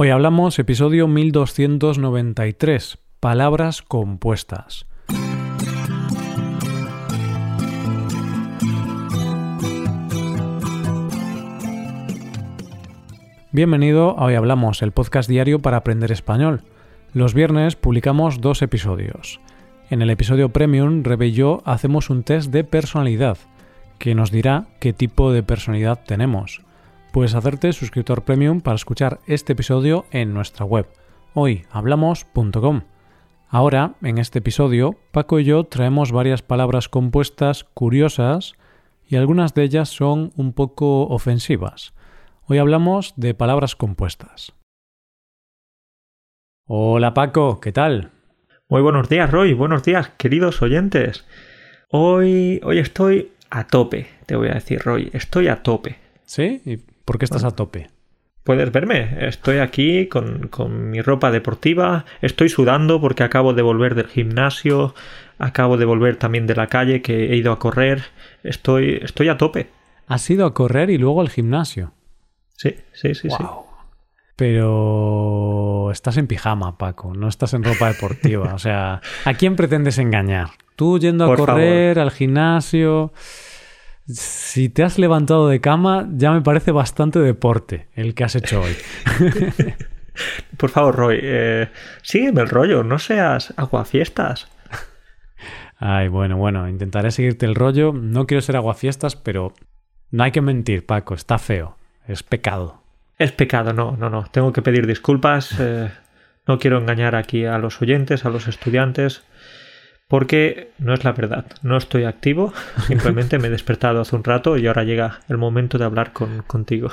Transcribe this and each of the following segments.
Hoy hablamos episodio 1293, palabras compuestas. Bienvenido a Hoy Hablamos, el podcast diario para aprender español. Los viernes publicamos dos episodios. En el episodio Premium, Rebe y yo hacemos un test de personalidad, que nos dirá qué tipo de personalidad tenemos. Puedes hacerte suscriptor premium para escuchar este episodio en nuestra web, hoyhablamos.com. Ahora, en este episodio, Paco y yo traemos varias palabras compuestas curiosas y algunas de ellas son un poco ofensivas. Hoy hablamos de palabras compuestas. Hola Paco, ¿qué tal? Muy buenos días, Roy. Buenos días, queridos oyentes. Hoy, hoy estoy a tope, te voy a decir, Roy. Estoy a tope. ¿Sí? ¿Y por qué estás a tope? Puedes verme. Estoy aquí con, con, mi ropa deportiva. Estoy sudando porque acabo de volver del gimnasio. Acabo de volver también de la calle que he ido a correr. Estoy, estoy a tope. ¿Has ido a correr y luego al gimnasio? Sí, sí, sí, sí. Pero estás en pijama, Paco, no estás en ropa deportiva. O sea, ¿a quién pretendes engañar? Tú yendo a Por correr, favor. al gimnasio. Si te has levantado de cama, ya me parece bastante deporte el que has hecho hoy. Por favor, Roy, eh, sígueme el rollo, no seas aguafiestas. Ay, bueno, bueno, intentaré seguirte el rollo. No quiero ser aguafiestas, pero no hay que mentir, Paco, está feo. Es pecado. Es pecado, no, no, no. Tengo que pedir disculpas. eh, no quiero engañar aquí a los oyentes, a los estudiantes, porque no es la verdad. No estoy activo, simplemente me he despertado hace un rato y ahora llega el momento de hablar con, contigo.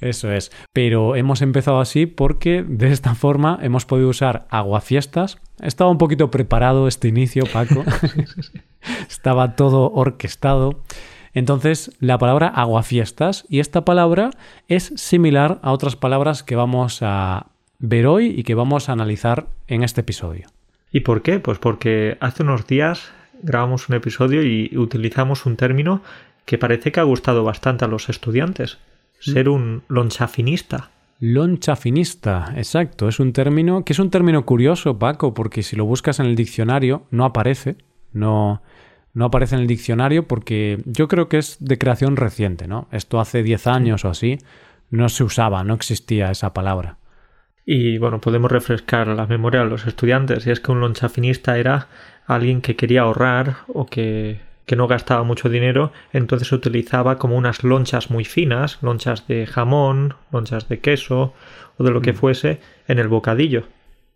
Eso es. Pero hemos empezado así porque de esta forma hemos podido usar aguafiestas. Estaba un poquito preparado este inicio, Paco. Estaba todo orquestado. Entonces, la palabra aguafiestas y esta palabra es similar a otras palabras que vamos a ver hoy y que vamos a analizar en este episodio. ¿Y por qué? Pues porque hace unos días grabamos un episodio y utilizamos un término que parece que ha gustado bastante a los estudiantes. Ser un lonchafinista. Loncha finista, exacto. Es un término que es un término curioso, Paco, porque si lo buscas en el diccionario no aparece, no, no aparece en el diccionario porque yo creo que es de creación reciente, ¿no? Esto hace 10 años o así no se usaba, no existía esa palabra. Y bueno, podemos refrescar la memoria a los estudiantes. Y es que un lonchafinista era alguien que quería ahorrar o que, que no gastaba mucho dinero, entonces utilizaba como unas lonchas muy finas, lonchas de jamón, lonchas de queso o de lo que fuese en el bocadillo.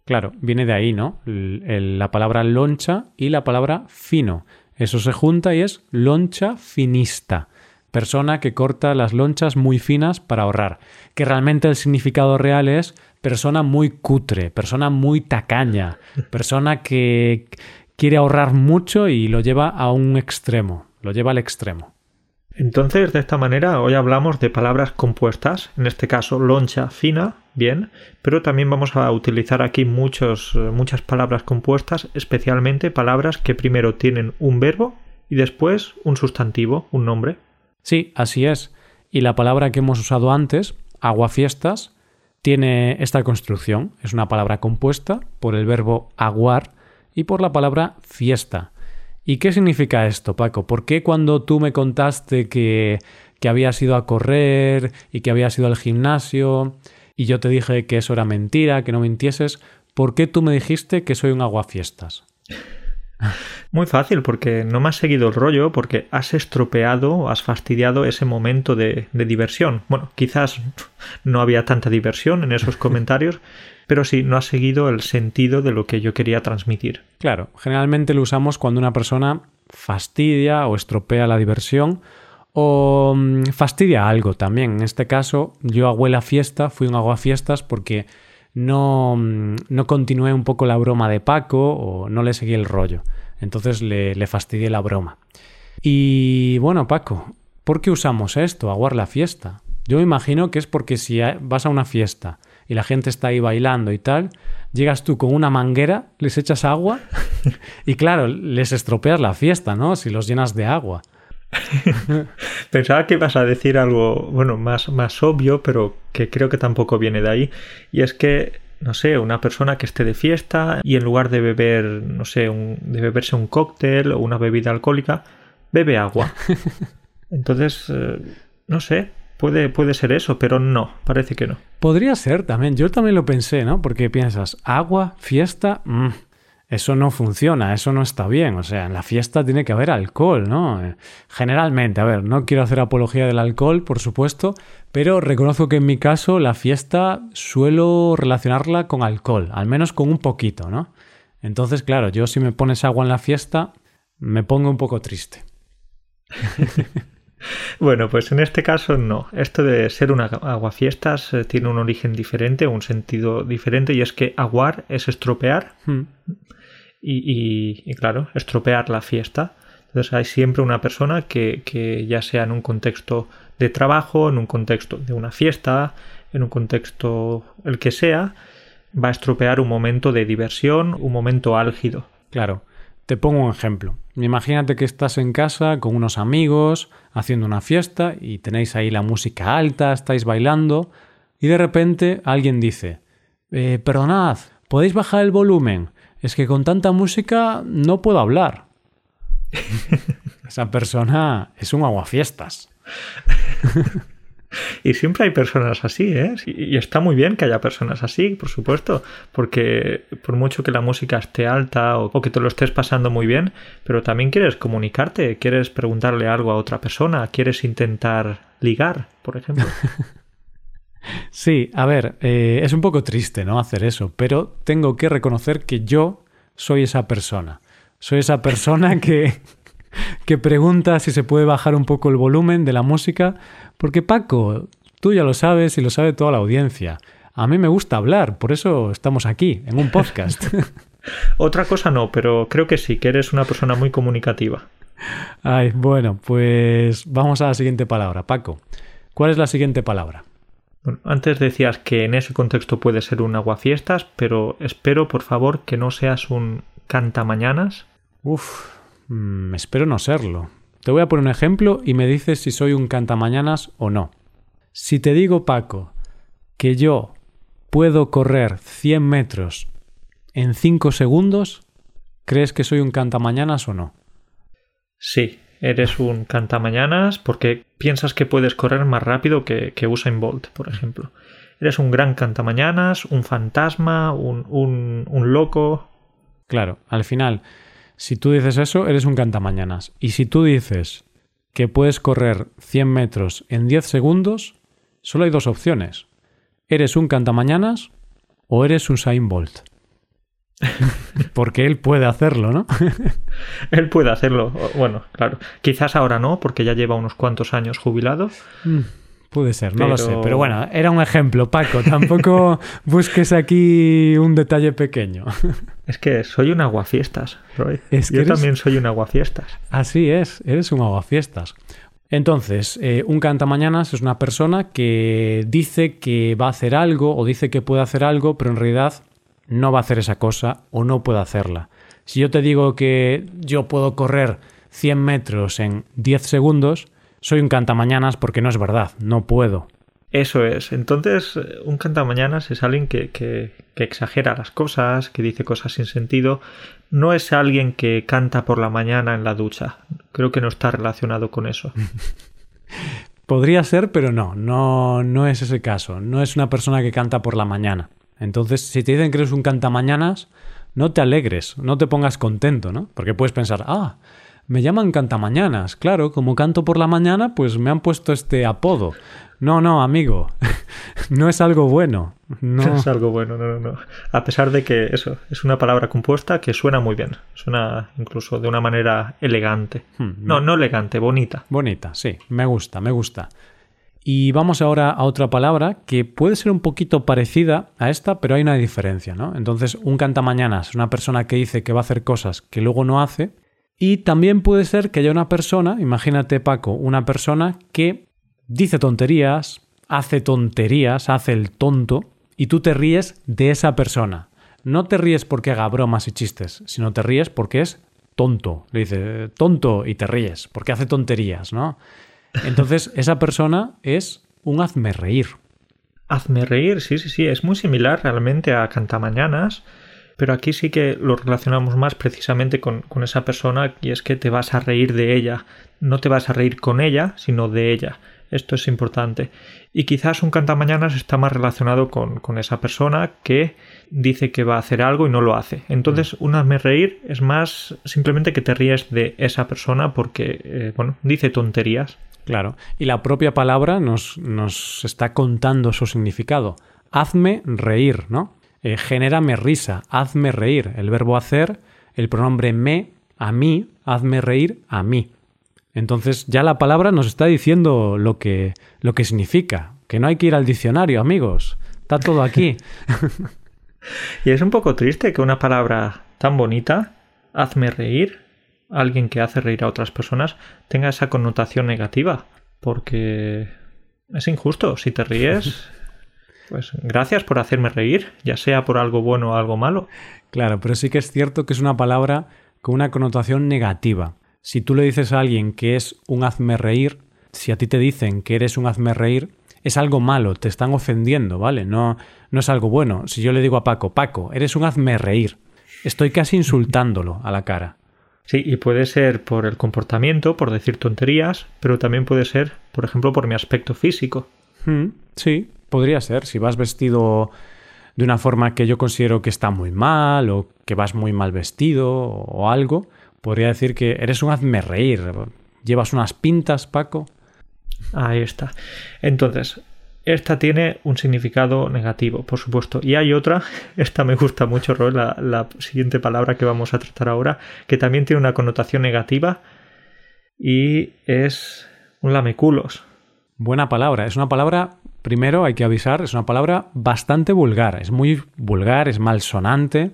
Claro, viene de ahí, ¿no? El- el- la palabra loncha y la palabra fino. Eso se junta y es loncha finista. Persona que corta las lonchas muy finas para ahorrar. Que realmente el significado real es persona muy cutre, persona muy tacaña, persona que quiere ahorrar mucho y lo lleva a un extremo, lo lleva al extremo. Entonces, de esta manera, hoy hablamos de palabras compuestas, en este caso loncha fina, bien, pero también vamos a utilizar aquí muchos, eh, muchas palabras compuestas, especialmente palabras que primero tienen un verbo y después un sustantivo, un nombre. Sí, así es. Y la palabra que hemos usado antes, aguafiestas, tiene esta construcción. Es una palabra compuesta por el verbo aguar y por la palabra fiesta. ¿Y qué significa esto, Paco? ¿Por qué cuando tú me contaste que, que habías ido a correr y que habías ido al gimnasio y yo te dije que eso era mentira, que no mintieses, ¿por qué tú me dijiste que soy un aguafiestas? Muy fácil, porque no me has seguido el rollo, porque has estropeado, has fastidiado ese momento de, de diversión. Bueno, quizás no había tanta diversión en esos comentarios, pero sí, no has seguido el sentido de lo que yo quería transmitir. Claro, generalmente lo usamos cuando una persona fastidia o estropea la diversión o mm, fastidia algo también. En este caso, yo agué la fiesta, fui un aguafiestas porque no, mm, no continué un poco la broma de Paco o no le seguí el rollo. Entonces le, le fastidié la broma. Y bueno, Paco, ¿por qué usamos esto, aguar la fiesta? Yo me imagino que es porque si vas a una fiesta y la gente está ahí bailando y tal, llegas tú con una manguera, les echas agua y claro, les estropeas la fiesta, ¿no? Si los llenas de agua. Pensaba que ibas a decir algo, bueno, más, más obvio, pero que creo que tampoco viene de ahí. Y es que, no sé, una persona que esté de fiesta y en lugar de beber, no sé, un, de beberse un cóctel o una bebida alcohólica, bebe agua. Entonces, eh, no sé, puede, puede ser eso, pero no, parece que no. Podría ser también, yo también lo pensé, ¿no? Porque piensas, agua, fiesta, mm, eso no funciona, eso no está bien. O sea, en la fiesta tiene que haber alcohol, ¿no? Generalmente, a ver, no quiero hacer apología del alcohol, por supuesto, pero reconozco que en mi caso la fiesta suelo relacionarla con alcohol, al menos con un poquito, ¿no? Entonces, claro, yo si me pones agua en la fiesta, me pongo un poco triste. bueno, pues en este caso no. Esto de ser un aguafiestas eh, tiene un origen diferente, un sentido diferente, y es que aguar es estropear. Hmm y, claro, estropear la fiesta. Entonces hay siempre una persona que, que, ya sea en un contexto de trabajo, en un contexto de una fiesta, en un contexto el que sea, va a estropear un momento de diversión, un momento álgido. Claro. Te pongo un ejemplo. Imagínate que estás en casa con unos amigos haciendo una fiesta y tenéis ahí la música alta, estáis bailando y de repente alguien dice, eh, perdonad, ¿podéis bajar el volumen? Es que con tanta música no puedo hablar. Esa persona es un aguafiestas. Y siempre hay personas así, ¿eh? Y está muy bien que haya personas así, por supuesto, porque por mucho que la música esté alta o, que te lo estés pasando muy bien, pero también quieres comunicarte, quieres preguntarle algo a otra persona, quieres intentar ligar, por ejemplo. Sí, a ver, eh, es un poco triste, ¿no? Hacer eso, pero tengo que reconocer que yo soy esa persona. Soy esa persona que, que pregunta si se puede bajar un poco el volumen de la música, porque Paco, tú ya lo sabes y lo sabe toda la audiencia. A mí me gusta hablar, por eso estamos aquí, en un podcast. Otra cosa no, pero creo que sí, que eres una persona muy comunicativa. Ay, bueno, pues vamos a la siguiente palabra. Paco, ¿cuál es la siguiente palabra? Antes decías que en ese contexto puede ser un aguafiestas, pero espero, por favor, que no seas un cantamañanas. Uf, mm, espero no serlo. Te voy a poner un ejemplo y me dices si soy un cantamañanas o no. Si te digo, Paco, que yo puedo correr 100 metros en 5 segundos, ¿crees que soy un cantamañanas o no? Sí, eres un cantamañanas porque piensas que puedes correr más rápido que, que Usain Bolt, por ejemplo. Eres un gran cantamañanas, un fantasma, un, un, un loco. Claro, al final, si tú dices eso, eres un cantamañanas. Y si tú dices que puedes correr 100 metros en 10 segundos, solo hay dos opciones. ¿Eres un cantamañanas o eres un Usain Bolt? porque él puede hacerlo, ¿no? él puede hacerlo, bueno, claro. Quizás ahora no, porque ya lleva unos cuantos años jubilado. Mm, puede ser, no lo sé. Pero bueno, era un ejemplo, Paco. Tampoco busques aquí un detalle pequeño. es que soy un aguafiestas, Roy. Yo también soy un aguafiestas. Así es, eres un aguafiestas. Entonces, eh, un cantamañanas es una persona que dice que va a hacer algo o dice que puede hacer algo, pero en realidad no va a hacer esa cosa o no puede hacerla. Si yo te digo que yo puedo correr 100 metros en 10 segundos, soy un cantamañanas porque no es verdad, no puedo. Eso es. Entonces, un cantamañanas es alguien que, que, que, exagera las cosas, que dice cosas sin sentido. No es alguien que canta por la mañana en la ducha. Creo que no está relacionado con eso. Podría ser, pero no, no, no es ese caso. No es una persona que canta por la mañana. Entonces, si te dicen que eres un cantamañanas, no te alegres, no te pongas contento, ¿no? Porque puedes pensar, ah, me llaman cantamañanas, claro, como canto por la mañana, pues me han puesto este apodo. No, no, amigo, no es algo bueno. No. es algo bueno, no, no, no. A pesar de que eso es una palabra compuesta que suena muy bien, suena incluso de una manera elegante. Hmm, no, no elegante, bonita. Bonita, sí, me gusta, me gusta. Y vamos ahora a otra palabra que puede ser un poquito parecida a esta, pero hay una diferencia, ¿no? Entonces, un cantamañanas una persona que dice que va a hacer cosas que luego no hace. Y también puede ser que haya una persona, imagínate Paco, una persona que dice tonterías, hace tonterías, hace el tonto, y tú te ríes de esa persona. No te ríes porque haga bromas y chistes, sino te ríes porque es tonto. Le dice, tonto, y te ríes, porque hace tonterías, ¿no? Entonces, esa persona es un hazme reír. Hazme reír, sí, sí, sí. Es muy similar realmente a Cantamañanas, pero aquí sí que lo relacionamos más precisamente con, con esa persona y es que te vas a reír de ella. No te vas a reír con ella, sino de ella. Esto es importante. Y quizás un cantamañanas está más relacionado con, con, esa persona que dice que va a hacer algo y no lo hace. Entonces, mm. un hazme reír es más simplemente que te ríes de esa persona porque, eh, bueno, dice tonterías. Claro. Y la propia palabra nos, nos está contando su significado. Hazme reír, ¿no? Eh, risa, hazme reír. El verbo hacer, el pronombre me, a mí, hazme reír, a mí. Entonces ya la palabra nos está diciendo lo que, lo que significa, que no hay que ir al diccionario, amigos. Está todo aquí. y es un poco triste que una palabra tan bonita, hazme reír, alguien que hace reír a otras personas, tenga esa connotación negativa, porque es injusto. Si te ríes, pues gracias por hacerme reír, ya sea por algo bueno o algo malo. Claro, pero sí que es cierto que es una palabra con una connotación negativa si tú le dices a alguien que es un hazme reír, si a ti te dicen que eres un hazme reír, es algo malo, te están ofendiendo, ¿vale? No, no es algo bueno. Si yo le digo a Paco, Paco, eres un hazme reír, estoy casi insultándolo a la cara. Sí, y puede ser por el comportamiento, por decir tonterías, pero también puede ser, por ejemplo, por mi aspecto físico. Hmm, sí, podría ser. Si vas vestido de una forma que yo considero que está muy mal o que vas muy mal vestido o algo, Podría decir que eres un hazme reír. ¿Llevas unas pintas, Paco? Ahí está. Entonces, esta tiene un significado negativo, por supuesto. Y hay otra, esta me gusta mucho, Roy, la, la, siguiente palabra que vamos a tratar ahora, que también tiene una connotación negativa y es un lameculos. Buena palabra. Es una palabra, primero hay que avisar, es una palabra bastante vulgar. Es muy vulgar, es malsonante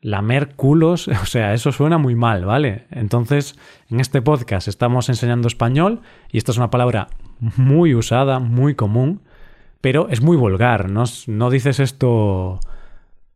lamer culos, o sea, eso suena muy mal, ¿vale? Entonces, en este podcast estamos enseñando español y esta es una palabra muy usada, muy común, pero es muy vulgar, no, no dices esto...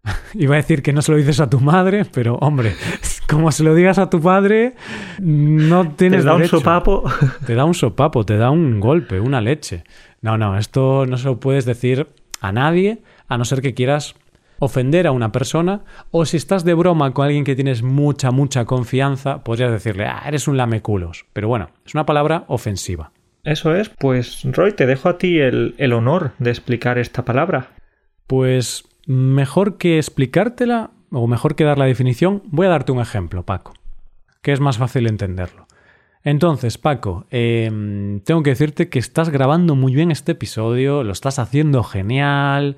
Iba a decir que no se lo dices a tu madre, pero hombre, como se lo digas a tu padre, no tienes Te da un sopapo. Te da un sopapo, te da un golpe, una leche. No, no, esto no se lo puedes decir a nadie, a no ser que quieras ofender a una persona o si estás de broma con alguien que tienes mucha, mucha confianza, podrías decirle, ah, eres un lameculos. Pero bueno, es una palabra ofensiva. Eso es, pues Roy, te dejo a ti el, el honor de explicar esta palabra. Pues mejor que explicártela o mejor que dar la definición, voy a darte un ejemplo, Paco, que es más fácil entenderlo. Entonces, Paco, em, tengo que decirte que estás grabando muy bien este episodio, lo estás haciendo genial,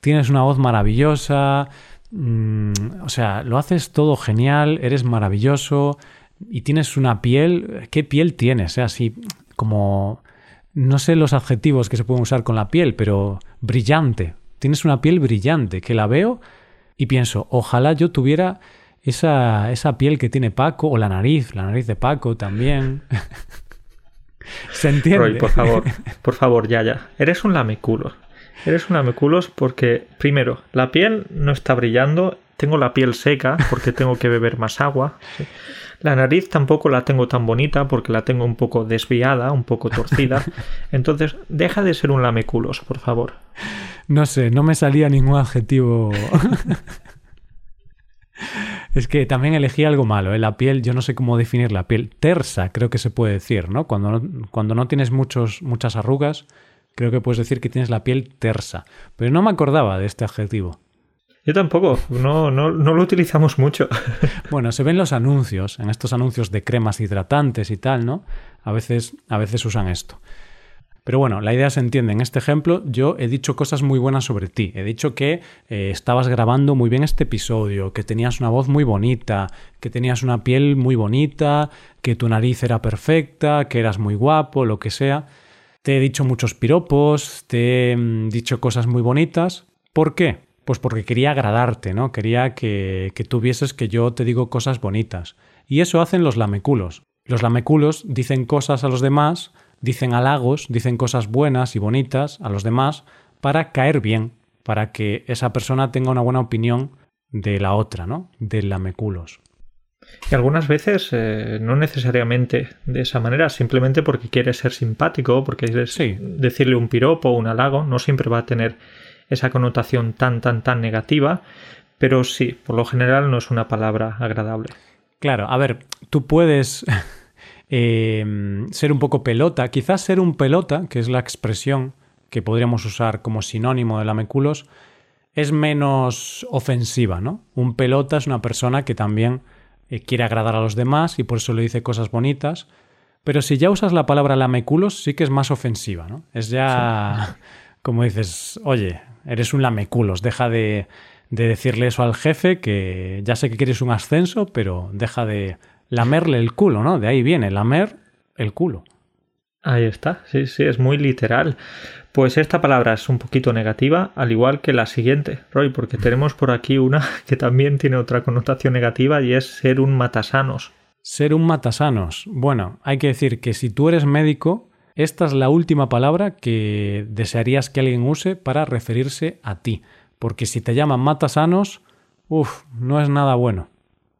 tienes una voz maravillosa, mm, o sea, lo haces todo genial, eres maravilloso y tienes una piel, ¿qué piel tienes? Así como, no sé los adjetivos que se pueden usar con la piel, pero brillante. Tienes una piel brillante, que la veo y pienso, ojalá yo tuviera esa, esa piel que tiene Paco, o la nariz, la nariz de Paco también. ¿Se entiende? Por favor, por favor, ya, ya. Eres un lameculo. Eres un ameculos porque, primero, la piel no está brillando, tengo la piel seca porque tengo que beber más agua. La nariz tampoco la tengo tan bonita porque la tengo un poco desviada, un poco torcida. Entonces, deja de ser un lameculos, por favor. No sé, no me salía ningún adjetivo. es que también elegí algo malo. ¿eh? La piel, yo no sé cómo definir la piel. Tersa, creo que se puede decir, ¿no? Cuando no, cuando no tienes muchos, muchas arrugas, creo que puedes decir que tienes la piel tersa. Pero no me acordaba de este adjetivo. Yo tampoco, no, no, no lo utilizamos mucho. bueno, se ven los anuncios, en estos anuncios de cremas hidratantes y tal, ¿no? A veces, a veces usan esto. Pero bueno, la idea se entiende. En este ejemplo, yo he dicho cosas muy buenas sobre ti. He dicho que eh, estabas grabando muy bien este episodio, que tenías una voz muy bonita, que tenías una piel muy bonita, que tu nariz era perfecta, que eras muy guapo, lo que sea. Te he dicho muchos piropos, te he mm, dicho cosas muy bonitas. ¿Por qué? Pues porque quería agradarte, ¿no? Quería que, que tuvieses que yo te digo cosas bonitas. Y eso hacen los lameculos. Los lameculos dicen cosas a los demás, dicen halagos, dicen cosas buenas y bonitas a los demás para caer bien, para que esa persona tenga una buena opinión de la otra, ¿no? Del lameculos. Y algunas veces eh, no necesariamente de esa manera, simplemente porque quieres ser simpático, porque quieres decirle un piropo o un halago, no siempre va a tener esa connotación tan, tan, tan negativa, pero sí, por lo general no es una palabra agradable. Claro, a ver, tú puedes em, ser un poco pelota, quizás ser un pelota, que es la expresión que podríamos usar como sinónimo de lameculos, es menos ofensiva, ¿no? Un pelota es una persona que también eh, quiere agradar a los demás y por eso le dice cosas bonitas. Pero si ya usas la palabra lameculos, sí que es más ofensiva, ¿no? Es ya como dices, oye, eres un lameculos, deja de, de decirle eso al jefe, que ya sé que quieres un ascenso, pero deja de lamerle el culo, ¿no? De ahí viene, lamer el culo. Ahí está, sí, sí, es muy literal. Pues esta palabra es un poquito negativa, al igual que la siguiente, Roy, porque tenemos por aquí una que también tiene otra connotación negativa y es ser un matasanos. Ser un matasanos. Bueno, hay que decir que si tú eres médico, esta es la última palabra que desearías que alguien use para referirse a ti, porque si te llaman matasanos, uff, no es nada bueno.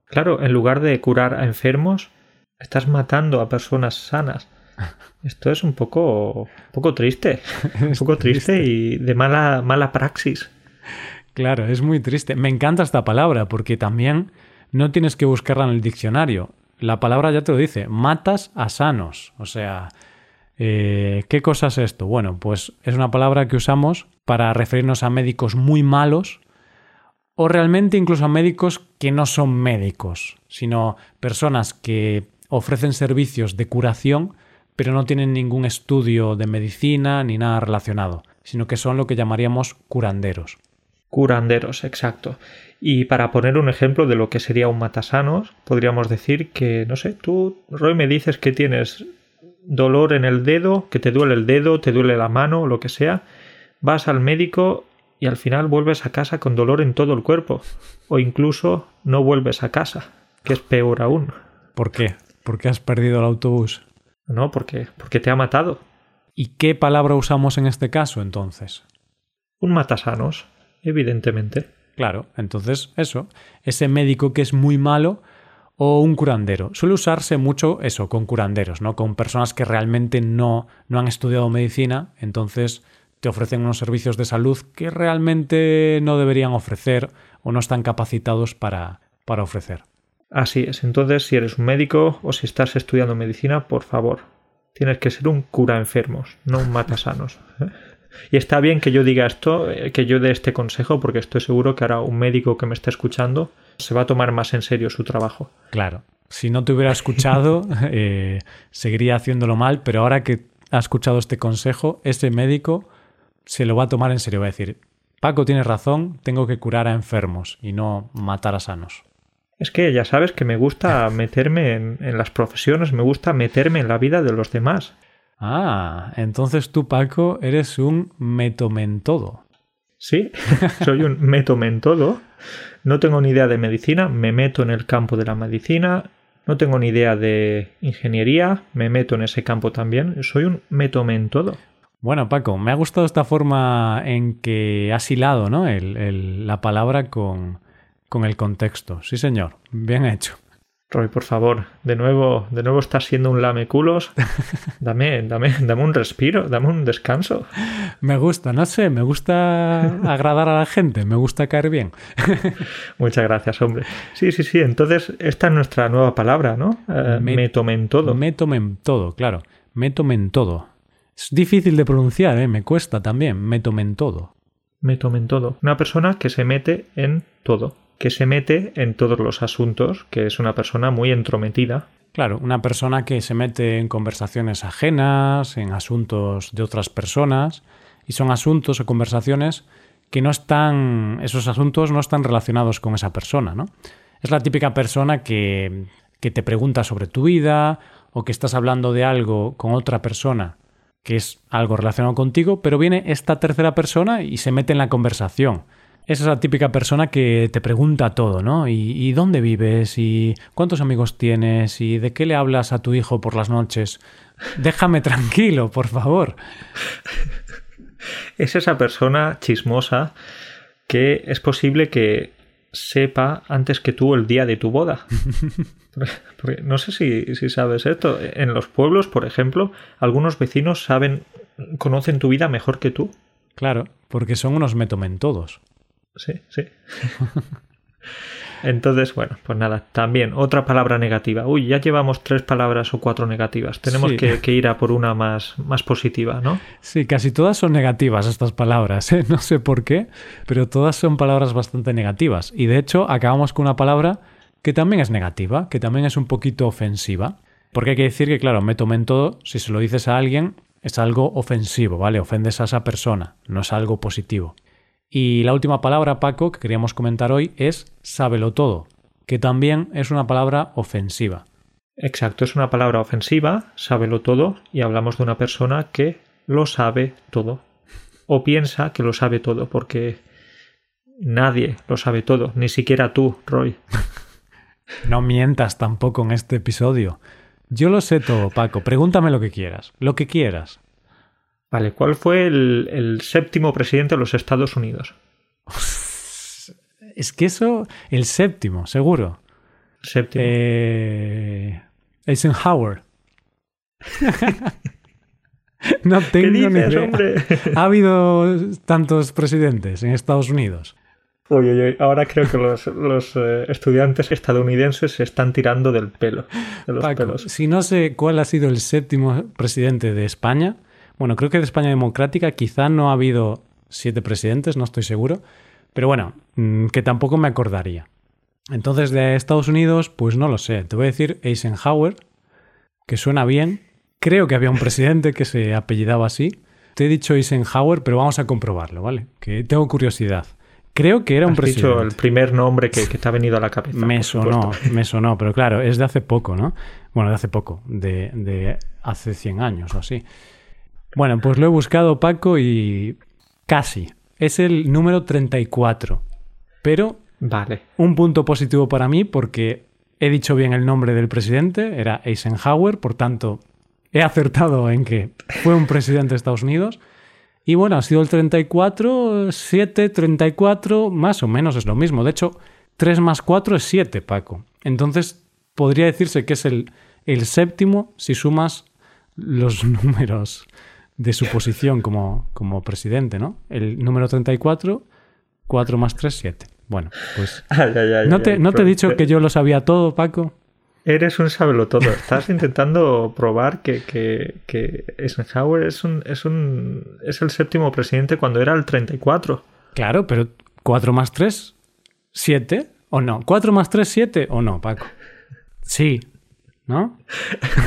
Claro, en lugar de curar a enfermos, estás matando a personas sanas. Esto es un poco, un poco triste, un poco triste, y de mala, mala praxis. Claro, es muy triste. Me encanta esta palabra porque también no tienes que buscarla en el diccionario. La palabra ya te lo dice, matas a sanos. O sea, eh, ¿qué cosa es esto? Bueno, pues es una palabra que usamos para referirnos a médicos muy malos o realmente incluso a médicos que no son médicos, sino personas que ofrecen servicios de curación pero no tienen ningún estudio de medicina ni nada relacionado, sino que son lo que llamaríamos curanderos. Curanderos, exacto. Y para poner un ejemplo de lo que sería un matasanos, podríamos decir que, no sé, tú, Roy, me dices que tienes dolor en el dedo, que te duele el dedo, te duele la mano, lo que sea, vas al médico y al final vuelves a casa con dolor en todo el cuerpo. O incluso no vuelves a casa, que es peor aún. ¿Por qué? ¿Por qué has perdido el autobús? No, porque, porque te ha matado. ¿Y qué palabra usamos en este caso entonces? Un matasanos, evidentemente. Claro, entonces eso, ese médico que es muy malo o un curandero. Suele usarse mucho eso, con curanderos, ¿no? Con personas que realmente no, no han estudiado medicina, entonces te ofrecen unos servicios de salud que realmente no deberían ofrecer o no están capacitados para, para ofrecer. Así es. Entonces, si eres un médico o si estás estudiando medicina, por favor, tienes que ser un cura enfermos, no un matasanos. y está bien que yo diga esto, eh, que yo dé este consejo, porque estoy seguro que ahora un médico que me está escuchando se va a tomar más en serio su trabajo. Claro. Si no te hubiera escuchado, eh, seguiría haciéndolo mal, pero ahora que ha escuchado este consejo, ese médico se lo va a tomar en serio. Va a decir, Paco tiene razón, tengo que curar a enfermos y no matar a sanos. Es que ya sabes que me gusta meterme en, las profesiones, me gusta meterme en la vida de los demás. Ah, entonces tú, Paco, eres un metomentodo. Sí, soy un metomentodo. No tengo ni idea de medicina, me meto en el campo de la medicina. No tengo ni idea de ingeniería, me meto en ese campo también. Soy un metomentodo. Bueno, Paco, me ha gustado esta forma en que has hilado ¿no? la palabra con, con el contexto. Sí, señor. Bien hecho. Roy, por favor, de nuevo, de nuevo estás siendo un lameculos. Dame, dame, dame un respiro, dame un descanso. Me gusta, no sé, me gusta agradar a la gente, me gusta caer bien. Muchas gracias, hombre. Sí, sí, sí. Entonces, esta es nuestra nueva palabra, ¿no? Eh, me, tomen todo. Me tomen todo, claro. Me tomen todo. Es difícil de pronunciar, ¿eh? Me cuesta también. Me tomen todo. Me tomen todo. Una persona que se mete en todo que se mete en todos los asuntos, que es una persona muy entrometida. Claro, una persona que se mete en conversaciones ajenas, en asuntos de otras personas, y son asuntos o conversaciones que no están, esos asuntos no están relacionados con esa persona, ¿no? Es la típica persona que, que te pregunta sobre tu vida o que estás hablando de algo con otra persona que es algo relacionado contigo, pero viene esta tercera persona y se mete en la conversación. Esa es la típica persona que te pregunta todo, ¿no? ¿Y, dónde vives? ¿Y cuántos amigos tienes? ¿Y de qué le hablas a tu hijo por las noches? Déjame tranquilo, por favor. Es esa persona chismosa que es posible que sepa antes que tú el día de tu boda. Porque no sé si, si, sabes esto. En los pueblos, por ejemplo, algunos vecinos saben, conocen tu vida mejor que tú. Claro, porque son unos metomentodos. Sí, sí. Entonces, bueno, pues nada, también otra palabra negativa. Uy, ya llevamos tres palabras o cuatro negativas. Tenemos que, ir a por una más, más positiva, ¿no? Sí, casi todas son negativas estas palabras. ¿eh? No sé por qué, pero todas son palabras bastante negativas. Y de hecho, acabamos con una palabra que también es negativa, que también es un poquito ofensiva. Porque hay que decir que, claro, me tomen todo, si se lo dices a alguien, es algo ofensivo, ¿vale? Ofendes a esa persona, no es algo positivo. Y la última palabra, Paco, que queríamos comentar hoy es sábelo todo, que también es una palabra ofensiva. Exacto, es una palabra ofensiva, sábelo todo, y hablamos de una persona que lo sabe todo. O piensa que lo sabe todo, porque nadie lo sabe todo, ni siquiera tú, Roy. no mientas tampoco en este episodio. Yo lo sé todo, Paco. Pregúntame lo que quieras. Lo que quieras. Vale, ¿cuál fue el, séptimo presidente de los Estados Unidos? Es que eso, el séptimo, seguro. Séptimo. Eh, Eisenhower. no tengo ni idea. Hombre? Ha habido tantos presidentes en Estados Unidos. Uy, uy, uy. Ahora creo que los, eh, estudiantes estadounidenses se están tirando del pelo. De los pelos. Si no sé cuál ha sido el séptimo presidente de España, bueno, creo que de España Democrática quizá no ha habido siete presidentes, no estoy seguro, pero bueno, mm, que tampoco me acordaría. Entonces, de Estados Unidos, pues no lo sé. Te voy a decir Eisenhower, que suena bien. Creo que había un presidente que se apellidaba así. Te he dicho Eisenhower, pero vamos a comprobarlo, ¿vale? Que tengo curiosidad. Creo que era un presidente. dicho el primer nombre que, te ha venido a la cabeza. Me sonó, me sonó, pero claro, es de hace poco, ¿no? Bueno, de hace poco, de, de hace 100 años o así. Bueno, pues lo he buscado, Paco, y casi. Es el número 34. Pero vale. un punto positivo para mí porque he dicho bien el nombre del presidente, era Eisenhower, por tanto he acertado en que fue un presidente de Estados Unidos. Y bueno, ha sido el 34, 7, 34, más o menos es lo mismo. De hecho, 3 más 4 es 7, Paco. Entonces, podría decirse que es el, el séptimo si sumas los números de su posición como, como presidente, ¿no? El número 34, 4 más 3, 7. Bueno, pues... ¿No, te, ¿no te he dicho que yo lo sabía todo, Paco? Eres un todo. Estás intentando probar que, que, que Eisenhower es, un, es, un, es el séptimo presidente cuando era el 34. Claro, pero 4 más 3, 7 o no. 4 más 3, 7 o no, Paco. Sí, ¿no?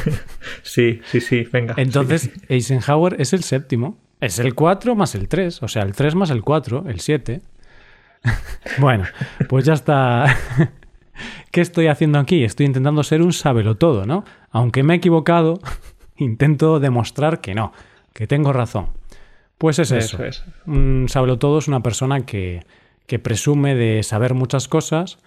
sí, sí, sí, venga. Entonces, Eisenhower es el séptimo. Es el 4 más el 3, o sea, el 3 más el 4, el 7. bueno, pues ya está. ¿Qué estoy haciendo aquí? Estoy intentando ser un todo, ¿no? Aunque me he equivocado, intento demostrar que no, que tengo razón. Pues es eso. eso. Un todo es una persona que, que presume de saber muchas cosas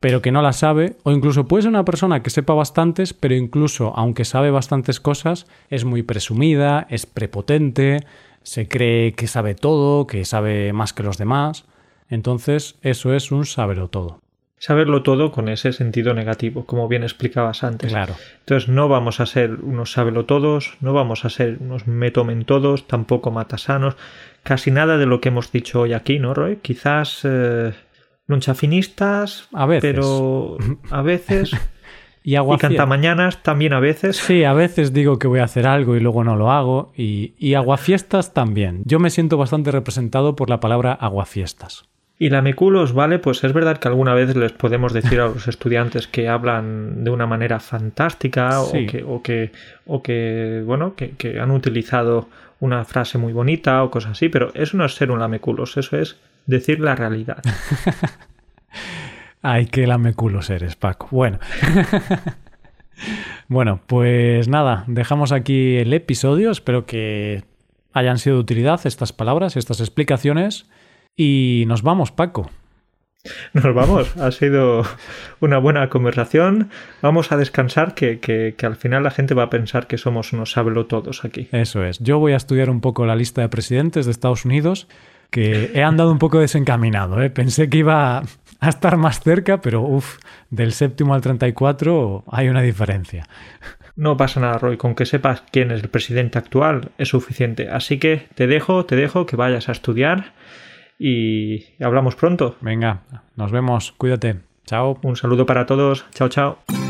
pero que no la sabe, o incluso puede ser una persona que sepa bastantes, pero incluso aunque sabe bastantes cosas, es muy presumida, es prepotente, se cree que sabe todo, que sabe más que los demás. Entonces, eso es un saberlo todo. Saberlo todo con ese sentido negativo, como bien explicabas antes. Claro. Entonces, no vamos a ser unos sabelo todos, no vamos a ser unos metomen todos, tampoco matasanos, casi nada de lo que hemos dicho hoy aquí, ¿no, Roy? Quizás. Eh, lonchafinistas, a veces. pero a veces. y, y cantamañanas también a veces. Sí, a veces digo que voy a hacer algo y luego no lo hago. Y, y aguafiestas también. Yo me siento bastante representado por la palabra aguafiestas. Y la meculos, ¿vale? Pues es verdad que alguna vez les podemos decir a los estudiantes que hablan de una manera fantástica o, que, o, que, o que, bueno, que, que, han utilizado una frase muy bonita o cosas así, pero eso no es ser un lameculos, eso es decir la realidad. Ay, qué lameculos eres, Paco. Bueno. bueno, pues nada, dejamos aquí el episodio. Espero que hayan sido de utilidad estas palabras, estas explicaciones. Y nos vamos, Paco. Nos vamos, ha sido una buena conversación. Vamos a descansar, que, que, que, al final la gente va a pensar que somos unos todos aquí. Eso es. Yo voy a estudiar un poco la lista de presidentes de Estados Unidos que he andado un poco desencaminado. ¿eh? Pensé que iba a estar más cerca, pero uff, del séptimo al 34 hay una diferencia. No pasa nada, Roy, con que sepas quién es el presidente actual es suficiente. Así que te dejo, te dejo que vayas a estudiar y hablamos pronto. Venga, nos vemos, cuídate. Chao. Un saludo para todos. Chao, chao.